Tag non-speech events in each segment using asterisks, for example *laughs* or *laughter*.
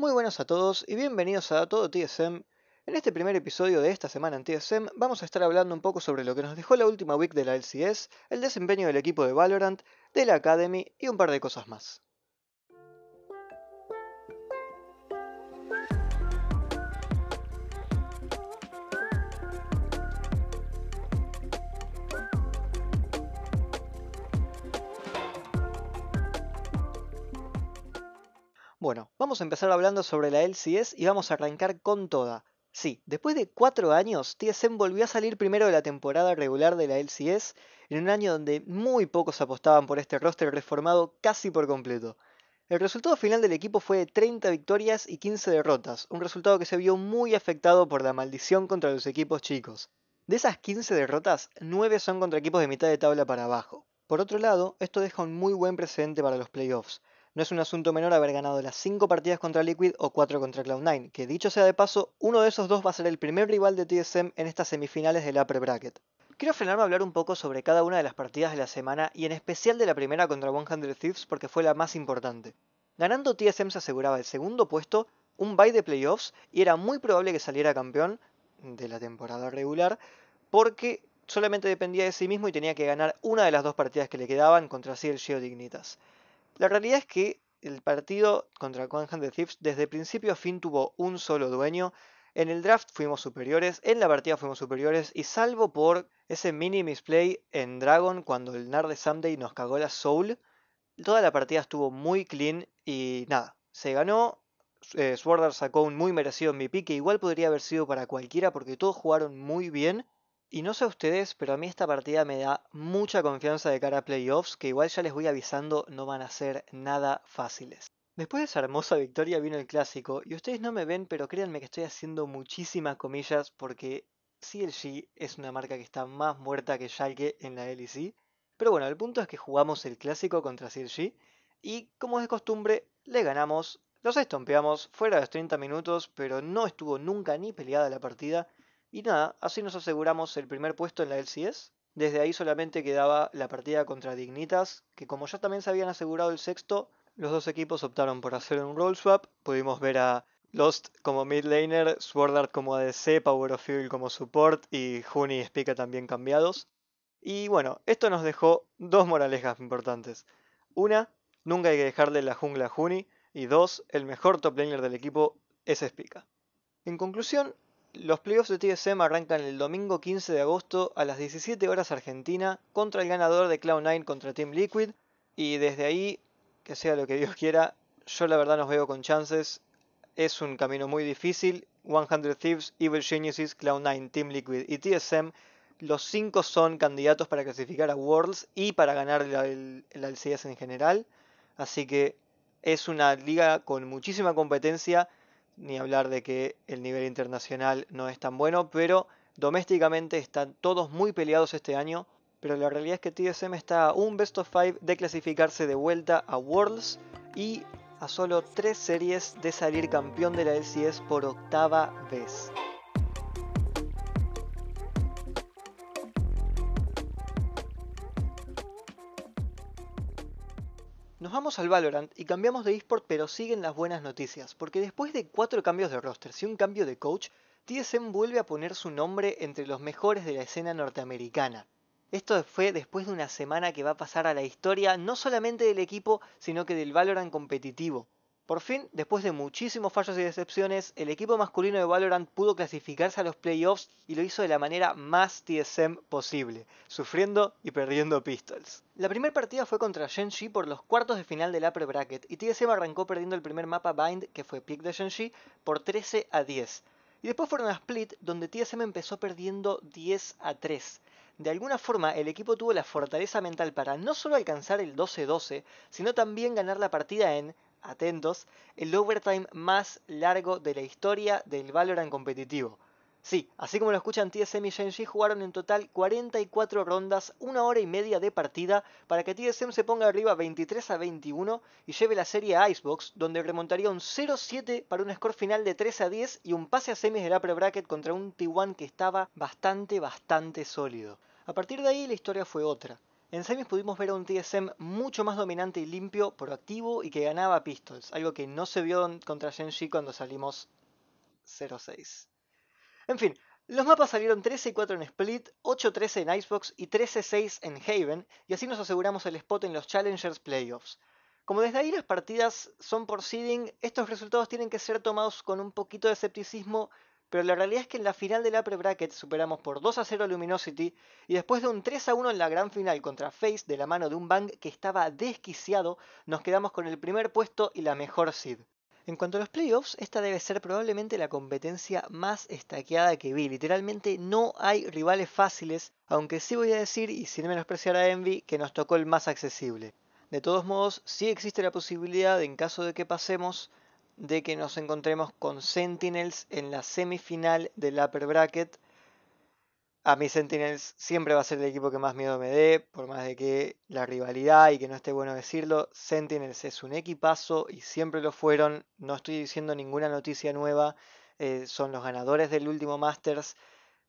Muy buenas a todos y bienvenidos a Todo TSM. En este primer episodio de esta semana en TSM vamos a estar hablando un poco sobre lo que nos dejó la última week de la LCS, el desempeño del equipo de Valorant, de la Academy y un par de cosas más. Bueno, vamos a empezar hablando sobre la LCS y vamos a arrancar con toda. Sí, después de cuatro años, TSM volvió a salir primero de la temporada regular de la LCS, en un año donde muy pocos apostaban por este roster reformado casi por completo. El resultado final del equipo fue de 30 victorias y 15 derrotas, un resultado que se vio muy afectado por la maldición contra los equipos chicos. De esas 15 derrotas, 9 son contra equipos de mitad de tabla para abajo. Por otro lado, esto deja un muy buen precedente para los playoffs, no es un asunto menor haber ganado las 5 partidas contra Liquid o 4 contra Cloud9, que dicho sea de paso, uno de esos dos va a ser el primer rival de TSM en estas semifinales del Upper Bracket. Quiero frenarme a hablar un poco sobre cada una de las partidas de la semana y en especial de la primera contra 100 Thieves porque fue la más importante. Ganando TSM se aseguraba el segundo puesto, un bye de playoffs y era muy probable que saliera campeón de la temporada regular porque solamente dependía de sí mismo y tenía que ganar una de las dos partidas que le quedaban contra CLG o Dignitas. La realidad es que el partido contra de Thieves desde principio a fin tuvo un solo dueño. En el draft fuimos superiores, en la partida fuimos superiores y salvo por ese mini misplay en Dragon cuando el Nard de nos cagó la soul, toda la partida estuvo muy clean y nada, se ganó. Eh, sacó un muy merecido MVP que igual podría haber sido para cualquiera porque todos jugaron muy bien y no sé ustedes, pero a mí esta partida me da mucha confianza de cara a playoffs, que igual ya les voy avisando no van a ser nada fáciles. Después de esa hermosa victoria vino el clásico, y ustedes no me ven, pero créanme que estoy haciendo muchísimas comillas porque CLG es una marca que está más muerta que Schalke en la LEC. Pero bueno, el punto es que jugamos el clásico contra CLG y como es de costumbre, le ganamos, los estompeamos fuera de los 30 minutos, pero no estuvo nunca ni peleada la partida y nada, así nos aseguramos el primer puesto en la LCS. Desde ahí solamente quedaba la partida contra Dignitas, que como ya también se habían asegurado el sexto, los dos equipos optaron por hacer un roll swap. Pudimos ver a Lost como mid laner, Sword Art como ADC, Power of Fuel como support y Juni y Spica también cambiados. Y bueno, esto nos dejó dos moralejas importantes. Una, nunca hay que dejarle la jungla a Juni. Y dos, el mejor top laner del equipo es Spica. En conclusión, los playoffs de TSM arrancan el domingo 15 de agosto a las 17 horas Argentina contra el ganador de Cloud9 contra Team Liquid. Y desde ahí, que sea lo que Dios quiera, yo la verdad nos veo con chances. Es un camino muy difícil. 100 Thieves, Evil Geniuses, Cloud9, Team Liquid y TSM. Los cinco son candidatos para clasificar a Worlds y para ganar el, el LCS en general. Así que es una liga con muchísima competencia ni hablar de que el nivel internacional no es tan bueno, pero domésticamente están todos muy peleados este año. Pero la realidad es que TSM está a un best of 5 de clasificarse de vuelta a Worlds y a solo 3 series de salir campeón de la LCS por octava vez. Vamos al Valorant y cambiamos de eSport pero siguen las buenas noticias, porque después de cuatro cambios de roster y un cambio de coach, TSM vuelve a poner su nombre entre los mejores de la escena norteamericana. Esto fue después de una semana que va a pasar a la historia no solamente del equipo, sino que del Valorant competitivo. Por fin, después de muchísimos fallos y decepciones, el equipo masculino de Valorant pudo clasificarse a los playoffs y lo hizo de la manera más TSM posible, sufriendo y perdiendo pistols. La primera partida fue contra Shenji por los cuartos de final del upper bracket y TSM arrancó perdiendo el primer mapa Bind, que fue pick de Shenji, por 13 a 10. Y después fueron a Split, donde TSM empezó perdiendo 10 a 3. De alguna forma, el equipo tuvo la fortaleza mental para no solo alcanzar el 12-12, sino también ganar la partida en atentos, el overtime más largo de la historia del Valorant competitivo. Sí, así como lo escuchan TSM y Genji jugaron en total 44 rondas, una hora y media de partida para que TSM se ponga arriba 23 a 21 y lleve la serie a Icebox, donde remontaría un 0-7 para un score final de 3 a 10 y un pase a semis del upper bracket contra un T1 que estaba bastante, bastante sólido. A partir de ahí la historia fue otra. En semis pudimos ver a un TSM mucho más dominante y limpio, proactivo y que ganaba Pistols, algo que no se vio contra Shenji cuando salimos 0-6. En fin, los mapas salieron 13 y 4 en Split, 8-13 en Icebox y 13-6 en Haven, y así nos aseguramos el spot en los Challengers Playoffs. Como desde ahí las partidas son por seeding, estos resultados tienen que ser tomados con un poquito de escepticismo, pero la realidad es que en la final del Upper Bracket superamos por 2 a 0 a Luminosity y después de un 3 a 1 en la gran final contra Face de la mano de un Bang que estaba desquiciado, nos quedamos con el primer puesto y la mejor seed. En cuanto a los playoffs, esta debe ser probablemente la competencia más estaqueada que vi. Literalmente no hay rivales fáciles, aunque sí voy a decir, y sin menospreciar a Envy, que nos tocó el más accesible. De todos modos, sí existe la posibilidad, en caso de que pasemos, de que nos encontremos con Sentinels en la semifinal del Upper Bracket, a mí Sentinels siempre va a ser el equipo que más miedo me dé, por más de que la rivalidad y que no esté bueno decirlo, Sentinels es un equipazo y siempre lo fueron, no estoy diciendo ninguna noticia nueva, eh, son los ganadores del último Masters,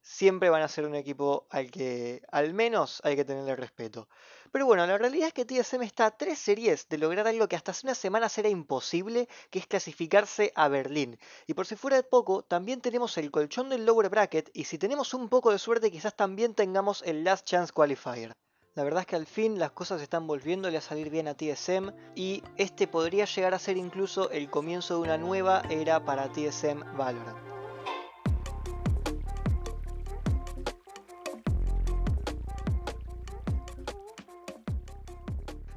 siempre van a ser un equipo al que al menos hay que tenerle respeto. Pero bueno, la realidad es que TSM está a tres series de lograr algo que hasta hace unas semanas era imposible, que es clasificarse a Berlín. Y por si fuera de poco, también tenemos el colchón del lower bracket y si tenemos un poco de suerte quizás también tengamos el last chance qualifier. La verdad es que al fin las cosas están volviéndole a salir bien a TSM y este podría llegar a ser incluso el comienzo de una nueva era para TSM Valorant.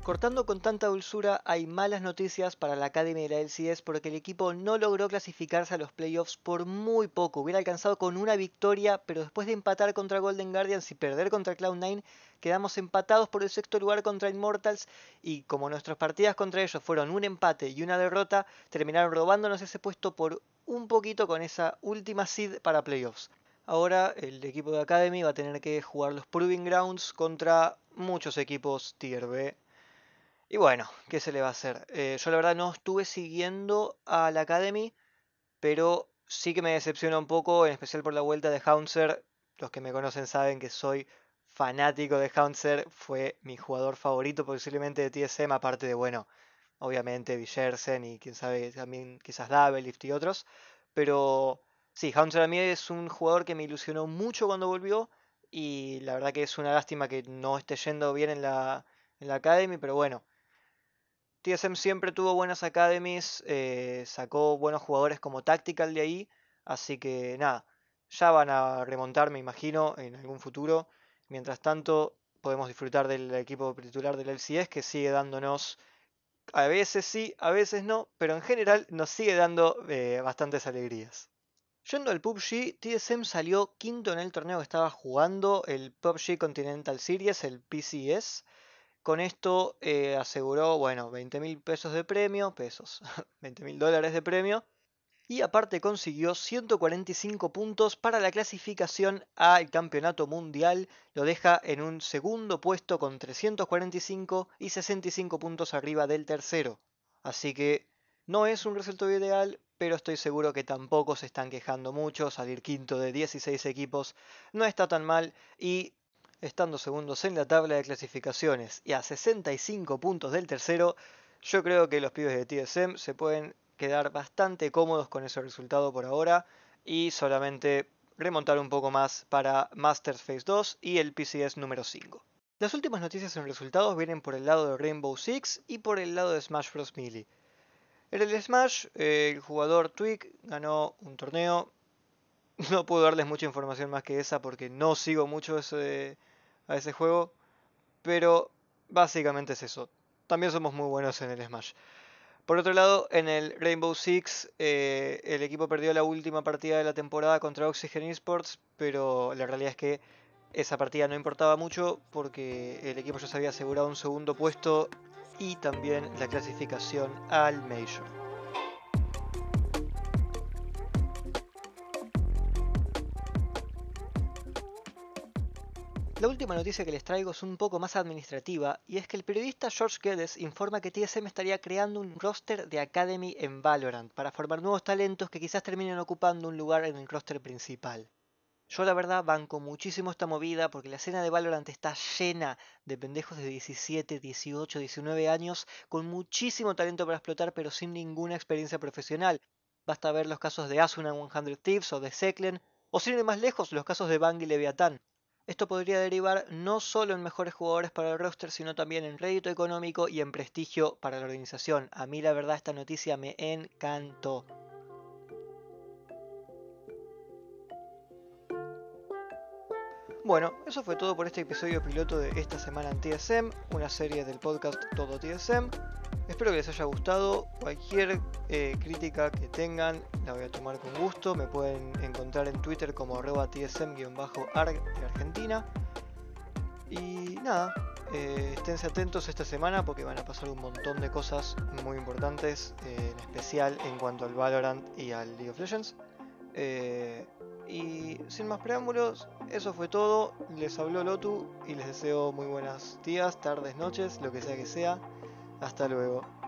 Cortando con tanta dulzura, hay malas noticias para la Academy de la LCS porque el equipo no logró clasificarse a los playoffs por muy poco. Hubiera alcanzado con una victoria, pero después de empatar contra Golden Guardians y perder contra Cloud9, quedamos empatados por el sexto lugar contra Immortals y como nuestras partidas contra ellos fueron un empate y una derrota, terminaron robándonos ese puesto por un poquito con esa última seed para playoffs. Ahora el equipo de Academy va a tener que jugar los Proving Grounds contra muchos equipos Tier B y bueno, ¿qué se le va a hacer? Eh, yo la verdad no estuve siguiendo a la Academy, pero sí que me decepciona un poco, en especial por la vuelta de Haunzer. Los que me conocen saben que soy fanático de Haunzer, fue mi jugador favorito posiblemente de TSM, aparte de, bueno, obviamente Villersen y quién sabe, también quizás Lift y otros. Pero sí, Haunzer a mí es un jugador que me ilusionó mucho cuando volvió y la verdad que es una lástima que no esté yendo bien en la, en la Academy, pero bueno TSM siempre tuvo buenas academies, eh, sacó buenos jugadores como Tactical de ahí, así que nada, ya van a remontar, me imagino, en algún futuro. Mientras tanto, podemos disfrutar del equipo titular del LCS que sigue dándonos, a veces sí, a veces no, pero en general nos sigue dando eh, bastantes alegrías. Yendo al PUBG, TSM salió quinto en el torneo que estaba jugando, el PUBG Continental Series, el PCS. Con esto eh, aseguró, bueno, 20 mil pesos de premio, pesos, *laughs* 20 mil dólares de premio. Y aparte consiguió 145 puntos para la clasificación al campeonato mundial. Lo deja en un segundo puesto con 345 y 65 puntos arriba del tercero. Así que no es un resultado ideal, pero estoy seguro que tampoco se están quejando mucho. Salir quinto de 16 equipos no está tan mal y estando segundos en la tabla de clasificaciones y a 65 puntos del tercero, yo creo que los pibes de TSM se pueden quedar bastante cómodos con ese resultado por ahora y solamente remontar un poco más para Masters Phase 2 y el PCS número 5. Las últimas noticias en resultados vienen por el lado de Rainbow Six y por el lado de Smash Bros. Melee. En el Smash, el jugador Twig ganó un torneo. *laughs* No puedo darles mucha información más que esa porque no sigo mucho ese, a ese juego. Pero básicamente es eso. También somos muy buenos en el Smash. Por otro lado, en el Rainbow Six, eh, el equipo perdió la última partida de la temporada contra Oxygen Esports, pero la realidad es que esa partida no importaba mucho porque el equipo ya se había asegurado un segundo puesto y también la clasificación al Major. La última noticia que les traigo es un poco más administrativa y es que el periodista George Geddes informa que TSM estaría creando un roster de Academy en Valorant para formar nuevos talentos que quizás terminen ocupando un lugar en el roster principal. Yo la verdad banco muchísimo esta movida porque la escena de Valorant está llena de pendejos de 17, 18, 19 años con muchísimo talento para explotar pero sin ninguna experiencia profesional. Basta ver los casos de Asuna 100 Thieves o de Seklen o sin ir más lejos los casos de Bang y Leviathan. Esto podría derivar no solo en mejores jugadores para el roster, sino también en rédito económico y en prestigio para la organización. A mí la verdad esta noticia me encantó. Bueno, eso fue todo por este episodio piloto de esta semana en TSM, una serie del podcast Todo TSM. Espero que les haya gustado. Cualquier eh, crítica que tengan la voy a tomar con gusto. Me pueden encontrar en Twitter como arroba tsm-arg de Argentina. Y nada, eh, esténse atentos esta semana porque van a pasar un montón de cosas muy importantes, eh, en especial en cuanto al Valorant y al League of Legends. y sin más preámbulos, eso fue todo. Les habló Lotu y les deseo muy buenas días, tardes, noches, lo que sea que sea. Hasta luego.